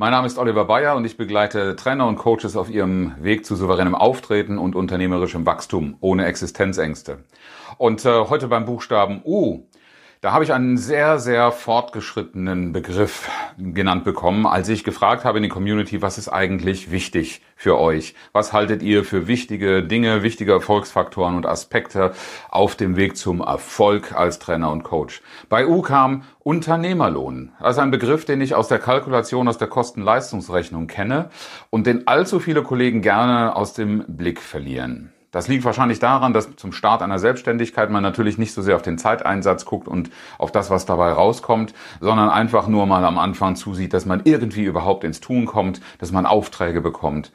Mein Name ist Oliver Bayer und ich begleite Trainer und Coaches auf ihrem Weg zu souveränem Auftreten und unternehmerischem Wachstum ohne Existenzängste. Und äh, heute beim Buchstaben U da habe ich einen sehr, sehr fortgeschrittenen Begriff genannt bekommen, als ich gefragt habe in die Community, was ist eigentlich wichtig für euch? Was haltet ihr für wichtige Dinge, wichtige Erfolgsfaktoren und Aspekte auf dem Weg zum Erfolg als Trainer und Coach? Bei U kam Unternehmerlohn. Das ist ein Begriff, den ich aus der Kalkulation, aus der Kosten-Leistungsrechnung kenne und den allzu viele Kollegen gerne aus dem Blick verlieren. Das liegt wahrscheinlich daran, dass zum Start einer Selbstständigkeit man natürlich nicht so sehr auf den Zeiteinsatz guckt und auf das, was dabei rauskommt, sondern einfach nur mal am Anfang zusieht, dass man irgendwie überhaupt ins Tun kommt, dass man Aufträge bekommt.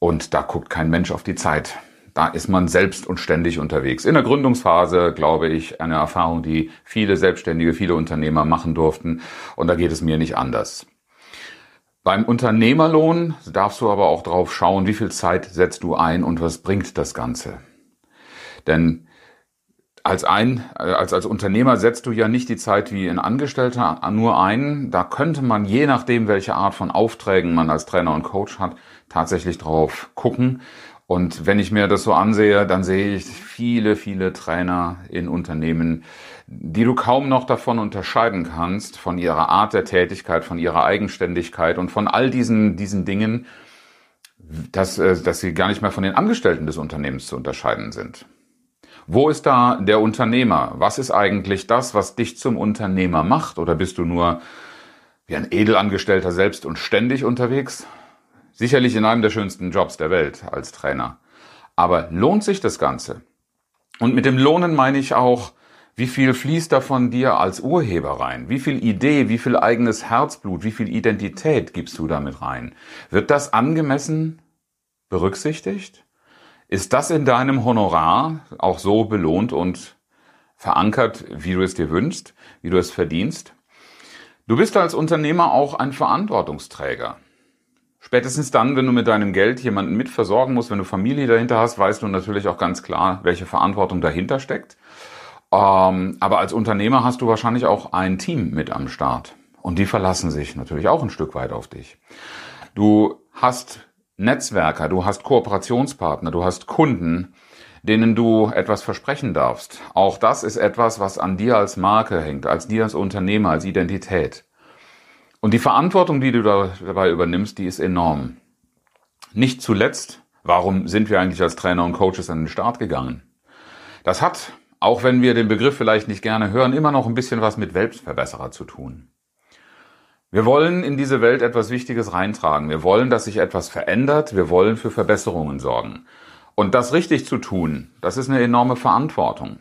Und da guckt kein Mensch auf die Zeit. Da ist man selbst und ständig unterwegs. In der Gründungsphase, glaube ich, eine Erfahrung, die viele Selbstständige, viele Unternehmer machen durften. Und da geht es mir nicht anders. Beim Unternehmerlohn darfst du aber auch drauf schauen, wie viel Zeit setzt du ein und was bringt das Ganze. Denn als ein, als, als Unternehmer setzt du ja nicht die Zeit wie ein Angestellter nur ein. Da könnte man, je nachdem, welche Art von Aufträgen man als Trainer und Coach hat, tatsächlich drauf gucken. Und wenn ich mir das so ansehe, dann sehe ich viele, viele Trainer in Unternehmen, die du kaum noch davon unterscheiden kannst, von ihrer Art der Tätigkeit, von ihrer Eigenständigkeit und von all diesen, diesen Dingen, dass, äh, dass sie gar nicht mehr von den Angestellten des Unternehmens zu unterscheiden sind. Wo ist da der Unternehmer? Was ist eigentlich das, was dich zum Unternehmer macht? Oder bist du nur wie ein Edelangestellter selbst und ständig unterwegs? Sicherlich in einem der schönsten Jobs der Welt als Trainer. Aber lohnt sich das Ganze? Und mit dem Lohnen meine ich auch, wie viel fließt da von dir als Urheber rein? Wie viel Idee, wie viel eigenes Herzblut, wie viel Identität gibst du damit rein? Wird das angemessen berücksichtigt? Ist das in deinem Honorar auch so belohnt und verankert, wie du es dir wünschst, wie du es verdienst? Du bist als Unternehmer auch ein Verantwortungsträger. Spätestens dann, wenn du mit deinem Geld jemanden mitversorgen musst, wenn du Familie dahinter hast, weißt du natürlich auch ganz klar, welche Verantwortung dahinter steckt. Ähm, aber als Unternehmer hast du wahrscheinlich auch ein Team mit am Start. Und die verlassen sich natürlich auch ein Stück weit auf dich. Du hast Netzwerker, du hast Kooperationspartner, du hast Kunden, denen du etwas versprechen darfst. Auch das ist etwas, was an dir als Marke hängt, als dir als Unternehmer, als Identität. Und die Verantwortung, die du dabei übernimmst, die ist enorm. Nicht zuletzt, warum sind wir eigentlich als Trainer und Coaches an den Start gegangen? Das hat auch wenn wir den Begriff vielleicht nicht gerne hören, immer noch ein bisschen was mit Selbstverbesserer zu tun. Wir wollen in diese Welt etwas Wichtiges reintragen. Wir wollen, dass sich etwas verändert. Wir wollen für Verbesserungen sorgen. Und das richtig zu tun, das ist eine enorme Verantwortung,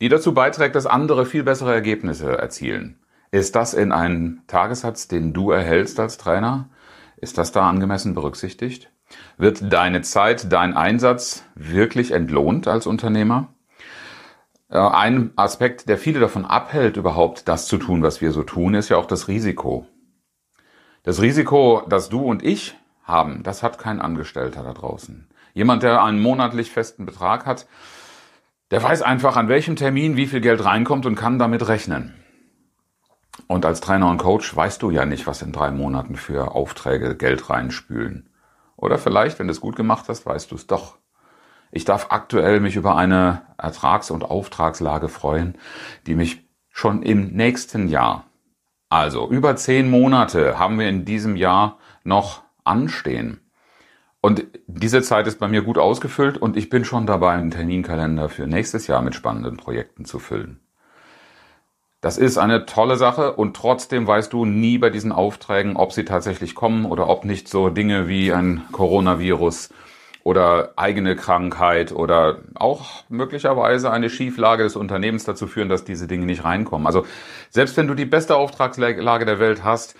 die dazu beiträgt, dass andere viel bessere Ergebnisse erzielen. Ist das in einem Tagessatz, den du erhältst als Trainer? Ist das da angemessen berücksichtigt? Wird deine Zeit, dein Einsatz wirklich entlohnt als Unternehmer? Äh, ein Aspekt, der viele davon abhält, überhaupt das zu tun, was wir so tun, ist ja auch das Risiko. Das Risiko, das du und ich haben, das hat kein Angestellter da draußen. Jemand, der einen monatlich festen Betrag hat, der weiß einfach, an welchem Termin wie viel Geld reinkommt und kann damit rechnen. Und als Trainer und Coach weißt du ja nicht, was in drei Monaten für Aufträge Geld reinspülen. Oder vielleicht, wenn du es gut gemacht hast, weißt du es doch. Ich darf aktuell mich über eine Ertrags- und Auftragslage freuen, die mich schon im nächsten Jahr, also über zehn Monate haben wir in diesem Jahr noch anstehen. Und diese Zeit ist bei mir gut ausgefüllt und ich bin schon dabei, einen Terminkalender für nächstes Jahr mit spannenden Projekten zu füllen. Das ist eine tolle Sache und trotzdem weißt du nie bei diesen Aufträgen, ob sie tatsächlich kommen oder ob nicht so Dinge wie ein Coronavirus oder eigene Krankheit oder auch möglicherweise eine Schieflage des Unternehmens dazu führen, dass diese Dinge nicht reinkommen. Also selbst wenn du die beste Auftragslage der Welt hast,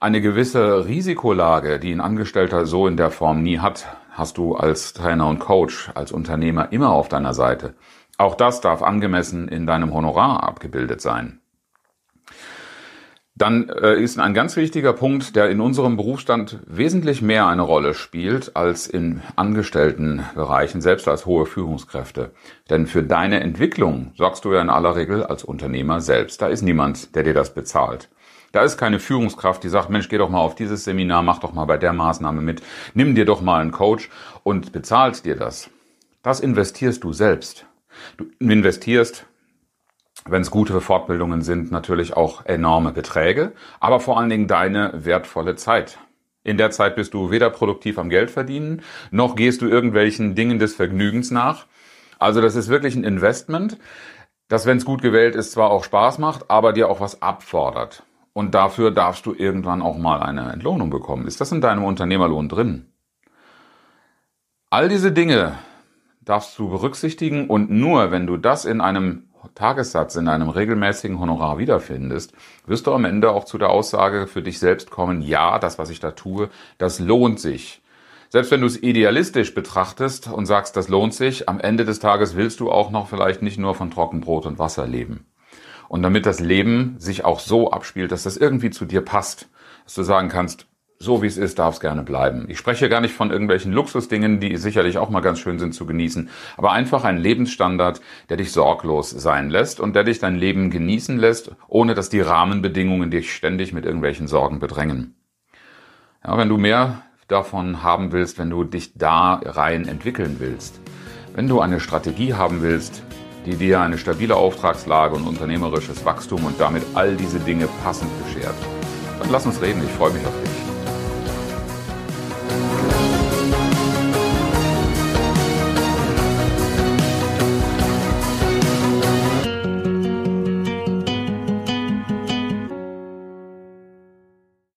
Eine gewisse Risikolage, die ein Angestellter so in der Form nie hat, hast du als Trainer und Coach, als Unternehmer immer auf deiner Seite. Auch das darf angemessen in deinem Honorar abgebildet sein. Dann äh, ist ein ganz wichtiger Punkt, der in unserem Berufsstand wesentlich mehr eine Rolle spielt als in Angestelltenbereichen, selbst als hohe Führungskräfte. Denn für deine Entwicklung sorgst du ja in aller Regel als Unternehmer selbst. Da ist niemand, der dir das bezahlt. Da ist keine Führungskraft, die sagt, Mensch, geh doch mal auf dieses Seminar, mach doch mal bei der Maßnahme mit, nimm dir doch mal einen Coach und bezahlt dir das. Das investierst du selbst. Du investierst wenn es gute Fortbildungen sind, natürlich auch enorme Beträge, aber vor allen Dingen deine wertvolle Zeit. In der Zeit bist du weder produktiv am Geld verdienen, noch gehst du irgendwelchen Dingen des Vergnügens nach. Also das ist wirklich ein Investment, das, wenn es gut gewählt ist, zwar auch Spaß macht, aber dir auch was abfordert. Und dafür darfst du irgendwann auch mal eine Entlohnung bekommen. Ist das in deinem Unternehmerlohn drin? All diese Dinge darfst du berücksichtigen und nur wenn du das in einem Tagessatz in einem regelmäßigen Honorar wiederfindest, wirst du am Ende auch zu der Aussage für dich selbst kommen, ja, das, was ich da tue, das lohnt sich. Selbst wenn du es idealistisch betrachtest und sagst, das lohnt sich, am Ende des Tages willst du auch noch vielleicht nicht nur von Trockenbrot und Wasser leben. Und damit das Leben sich auch so abspielt, dass das irgendwie zu dir passt, dass du sagen kannst, so wie es ist, darf es gerne bleiben. Ich spreche gar nicht von irgendwelchen Luxusdingen, die sicherlich auch mal ganz schön sind zu genießen, aber einfach ein Lebensstandard, der dich sorglos sein lässt und der dich dein Leben genießen lässt, ohne dass die Rahmenbedingungen dich ständig mit irgendwelchen Sorgen bedrängen. Ja, wenn du mehr davon haben willst, wenn du dich da rein entwickeln willst, wenn du eine Strategie haben willst, die dir eine stabile Auftragslage und unternehmerisches Wachstum und damit all diese Dinge passend beschert, dann lass uns reden, ich freue mich auf dich.